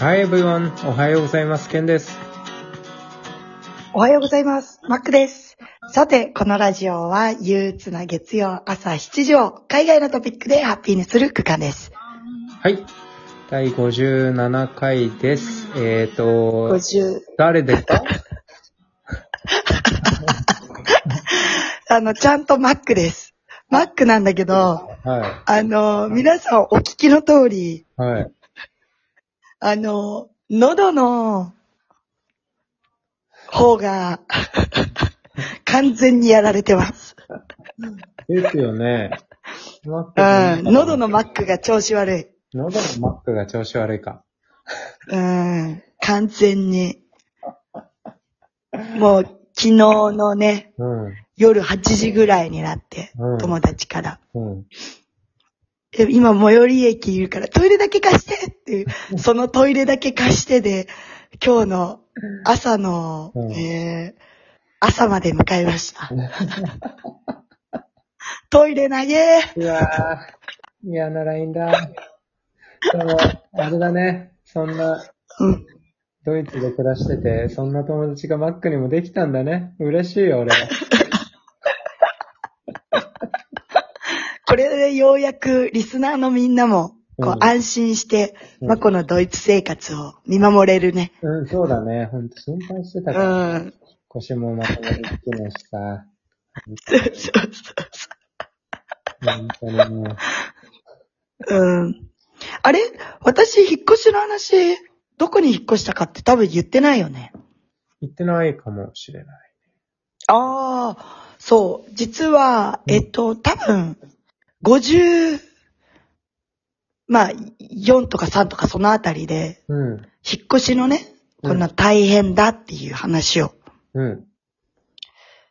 Hi everyone! おはようございます。ケンです。おはようございます。マックです。さて、このラジオは憂鬱な月曜朝7時を海外のトピックでハッピーにする区間です。はい。第57回です。えっ、ー、と、50、誰ですか？あの、ちゃんとマックです。マックなんだけど、はあの、皆さんお聞きの通り、い。はい。あの、喉の方が完全にやられてます。ですよね。マックうん、喉のマックが調子悪い。喉のマックが調子悪いか。うん、完全に。もう、昨日のね、うん。夜8時ぐらいになって、うん友達から。うん。え今、最寄り駅いるから、トイレだけ貸してっていう、そのトイレだけ貸してで、今日の朝の、うんえー朝まで迎えました。トイレ投げうわぁ、嫌なラインだ。でも、あれだね。そんな、うん。ドイツで暮らしてて、そんな友達がマックにもできたんだね。嬉しいよ、俺。これでようやくリスナーのみんなも、こううん安心して、うんまあ、このドイツ生活を見守れるね。うん、そうだね。ほんと心配してたうから。ん。腰もまともにつけないしさ。そうそうそう本当にもう。うん。あれ？私、引っ越しの話、どこに引っ越したかって多分言ってないよね。言ってないかもしれない。ああ、そう。実は、うんえっと、多分、50、まあ、4とか3とかそのあたりで、うん。引っ越しのね、こんな大変だっていう話をうん。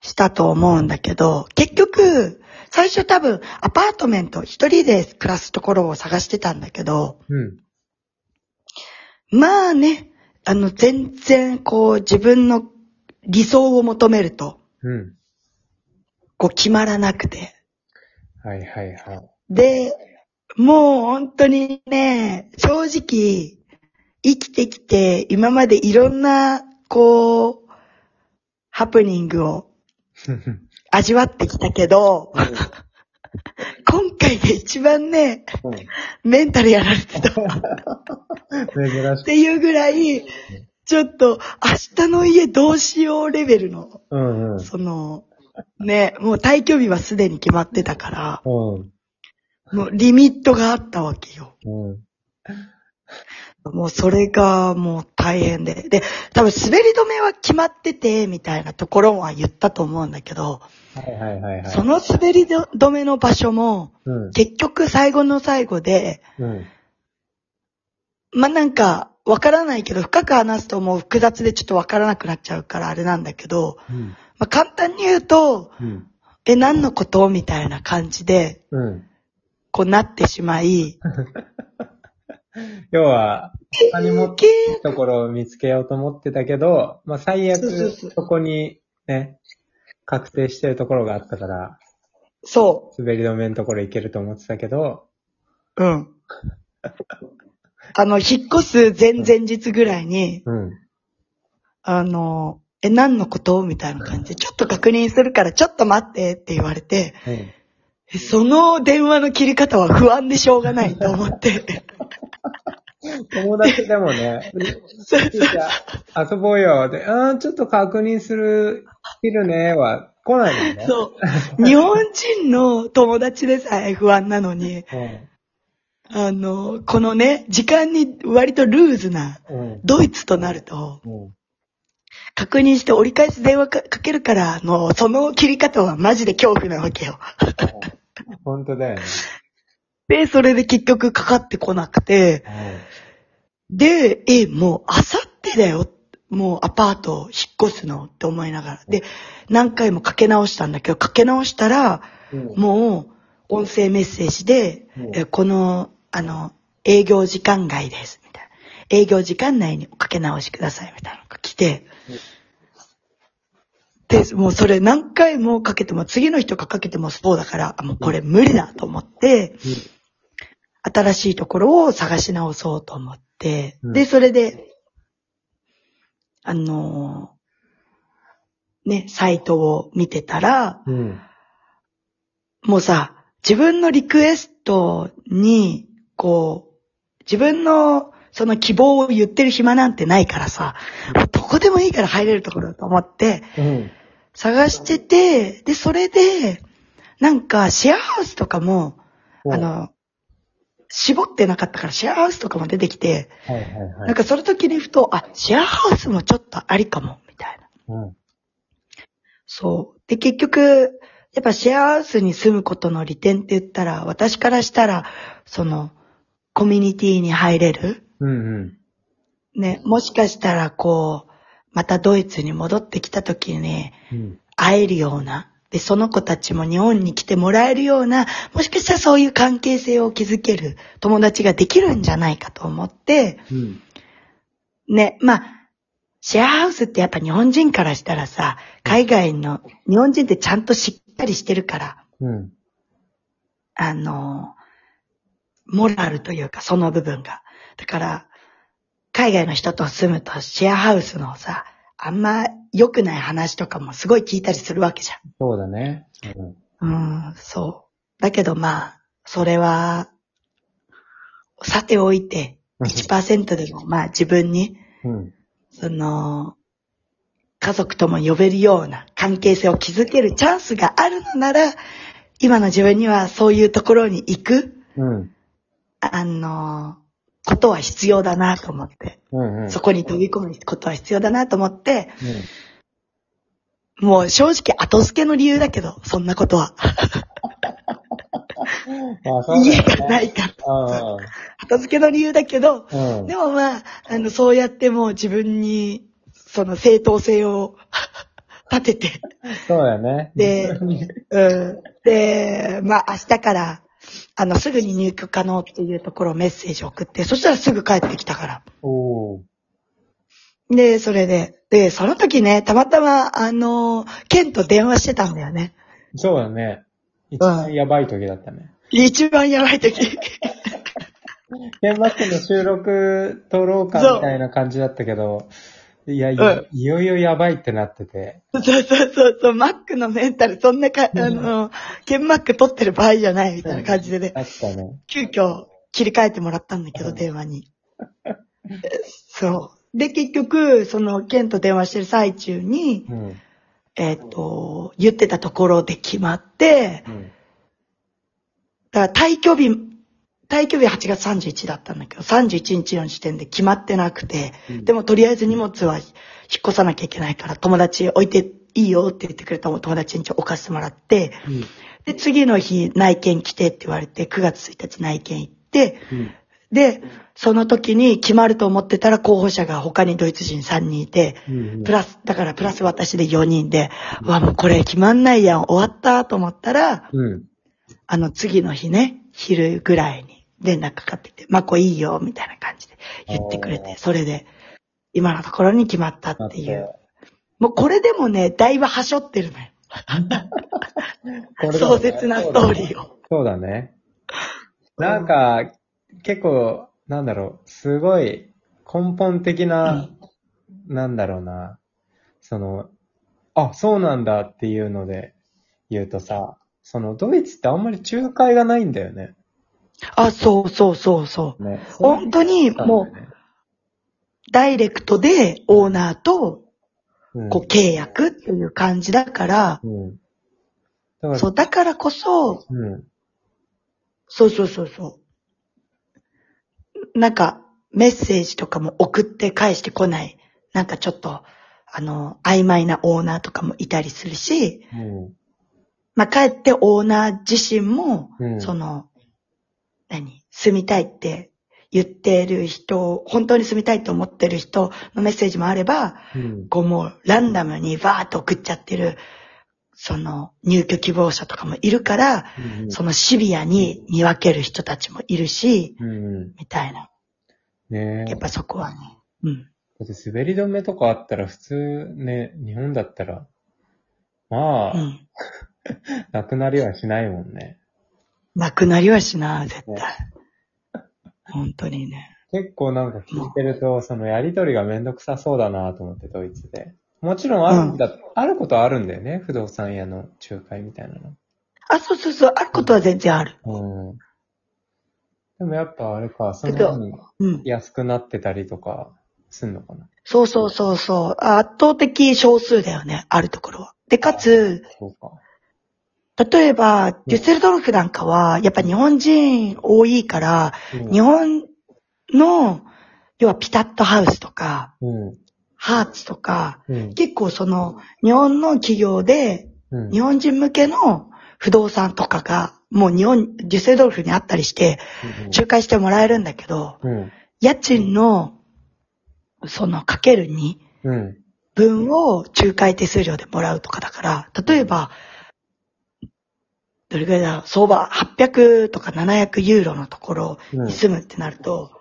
したと思うんだけど、結局、最初多分、アパートメント一人で暮らすところを探してたんだけど、うん。まあね、あの、全然、こう、自分の理想を求めると、うん。こう、決まらなくて。はいはいはい。で、もう本当にね、正直、生きてきて、今までいろんな、こう、ハプニングを 味わってきたけど、今回で一番ね、メンタルやられてた。っ。ていうぐらい、ちょっと、明日の家どうしようレベルの、うんうん。その、ね、もう退去日はすでに決まってたから、うん。もうリミットがあったわけよ。うん。もうそれがもう大変で。で、多分滑り止めは決まってて、みたいなところは言ったと思うんだけど、はいはいはいはい。その滑り止めの場所も、うん。結局最後の最後で、うん。まあ、なんか、わからないけど、深く話すともう複雑でちょっとわからなくなっちゃうからあれなんだけど、うん。まあ、簡単に言うと、うん。え、何のことみたいな感じで、うん。こうなってしまい、要は、他にもけいいところを見つけようと思ってたけど、まあ最悪そこにね、確定してるところがあったから、そ滑り止めのところ行けると思ってたけど、う。うん。あの、引っ越す前々日ぐらいに、うん。あの、え、何のこと？みたいな感じで、ちょっと確認するからちょっと待ってって言われて、うん。えその電話の切り方は不安でしょうがないと思って。友達でもね、遊ぼうよ。で、あーちょっと確認する、いるね、は来ないもんね。そう。日本人の友達でさえ不安なのに、うん。あの、このね、時間に割とルーズなうん。ドイツとなると、うん。確認して折り返し電話かかけるから、あの、その切り方はマジで恐怖なわけよ。本当だよね。で、それで結局かかってこなくて、で、え、もう、あさってだよ。もうアパート引っ越すのって思いながら。で、何回もかけ直したんだけど、かけ直したら、うん。もう、音声メッセージで、うんえこの、あの、営業時間外です。営業時間内におかけ直しください。みたいなのが来て、で、もうそれ何回もかけても、次の人がかけてもそうだから、あもうこれ無理だと思って、新しいところを探し直そうと思って、うんで、それで、あのーね、サイトを見てたら、うん。もうさ、自分のリクエストに、こう、自分のその希望を言ってる暇なんてないからさ、どこでもいいから入れるところだと思って、うん。探してて、で、それで、なんかシェアハウスとかも、あの、絞ってなかったからシェアハウスとかも出てきて、はいはいはないん。かその時にふと、あ、シェアハウスもちょっとありかも、みたいな。うん。そう。で、結局、やっぱシェアハウスに住むことの利点って言ったら、私からしたら、その、コミュニティに入れる。うんうん。ね、もしかしたらこう、またドイツに戻ってきた時にうん。会えるような、で、その子たちも日本に来てもらえるような、もしかしたらそういう関係性を築ける友達ができるんじゃないかと思って、うん。ね、まあ、シェアハウスってやっぱ日本人からしたらさ、海外の、日本人ってちゃんとしっかりしてるから、うん。あの、モラルというかその部分が。だから、海外の人と住むとシェアハウスのさ、あんま良くない話とかもすごい聞いたりするわけじそうだね。うん。ゃん。うん、そう。だけどまあ、それは、さておいて、1%でもまあ自分に、うん。その、家族とも呼べるような関係性を築けるチャンスがあるのなら、今の自分にはそういうところに行く、うん。あの、ことは必要だなと思って、うん。うん。そこに飛び込むことは必要だなと思って、うん。もう正直後付けの理由だけど、そんなことは。ね家がないから。あ後付けの理由だけど、あ。うん。でもまあ、あの、そうやってもう自分に、その正当性を 立てて、そうだよね。でうん。で、まあ明日から、あの、すぐに入居可能っていうところをメッセージ送って、そしたらすぐ帰ってきたから。おー。で、それで、で、その時ね、たまたま、あの、ケンと電話してたんだよね。そうだね。一番やばい時だったね。一番やばい時。天幕の収録撮ろうかみたいな感じだったけど、いや、いうんいよいよやばいってなってて。そうそうそうそう、マックのメンタル、そんなか、あの、ケンマック取ってる場合じゃないみたいな感じでね、あったね。急遽切り替えてもらったんだけど、うん電話に。そう。で、結局、その、ケンと電話してる最中に、うん。えっ、と、言ってたところで決まって、うん。だから退去日、退去日8月31だったんだけど、31日の時点で決まってなくて、うんでもとりあえず荷物は引っ越さなきゃいけないから、友達置いていいよって言ってくれた友達に置かせてもらって、うん。で、次の日内見来てって言われて、9月1日内見行って、うん。で、その時に決まると思ってたら候補者が他にドイツ人3人いて、うん。プラス、だからプラス私で4人で、うわ、もうこれ決まんないやん、終わったと思ったら、うん。あの次の日ね、昼ぐらいに連絡かかってきて、まこいいよ、みたいな感じで言ってくれて、それで、今のところに決まっただっていう。もうこれでもね、だいぶはしょってるのよ。壮絶なストーリーを。そうだね。なんか、結構、なんだろう、すごい根本的な、なんだろうな、その、あ、そうなんだっていうので言うとさ、そのドイツってあんまり仲介がないんだよね。あ、そうそうそうそう。ね本当にもう、ダイレクトでオーナーとうん、こう契約っていう感じだから、うん。だから、そう、だからこそ、うん。そうそうそうそう。なんか、メッセージとかも送って返してこない。なんかちょっと、あの、曖昧なオーナーとかもいたりするし、うん。まあ、かえってオーナー自身も、うんその、何？住みたいって言ってる人、本当に住みたいと思ってる人のメッセージもあれば、うん。こうもうランダムにバーッと送っちゃってる、その入居希望者とかもいるから、うんそのシビアに見分ける人たちもいるし、うん。みたいな。ねえ。やっぱそこはね。うん。だって滑り止めとかあったら普通ね、日本だったら、まあ、うん。なくなりはしないもんね。なくなりはしな、絶対。本当にね。結構なんか聞いてると、そのやりとりがめんどくさそうだなと思って、ドイツで。もちろんあるんだ、あることはあるんだよね、不動産屋の仲介みたいなの。あ、そうそうそう、あることは全然ある。うん。でもやっぱあれか、そのうん。安くなってたりとか、すんのかな。そうそうそうそう。圧倒的少数だよね、あるところは。で、かつ、そうか。例えば、デュッセルドルフなんかは、やっぱ日本人多いから、うん日本の、要はピタットハウスとか、うん。ハーツとか、うん。結構その、日本の企業で、うん。日本人向けの不動産とかが、もう日本、デュッセルドルフにあったりして、仲介してもらえるんだけど、うん。家賃の、その、かける2うん。分を仲介手数料でもらうとかだから、例えば、どれくらいだ？ろう、相場800とか700ユーロのところうんに住むってなると、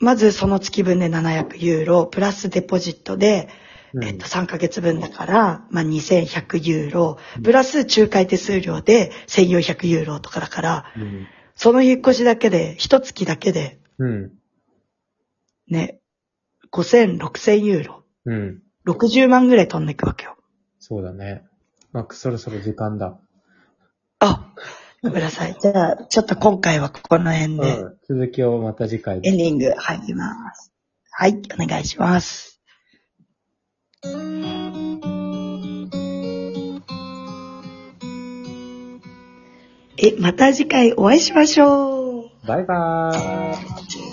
まずその月分で700ユーロ、プラスデポジットで、うんえっと、3ヶ月分だから、まあ、2100ユーロ、プラス仲介手数料で1400ユーロとかだから、うん。その引っ越しだけで、一月だけで、うん。ね、5000、6000ユーロ、うん。60万ぐらい飛んでいくわけよ。そうだね。まあ、そろそろ時間だ。あ、ごめんなさい。じゃあ、ちょっと今回はここの辺で、うん。続きをまた次回エンディング入ります。はい、お願いします。え、また次回お会いしましょう。バイバーイ。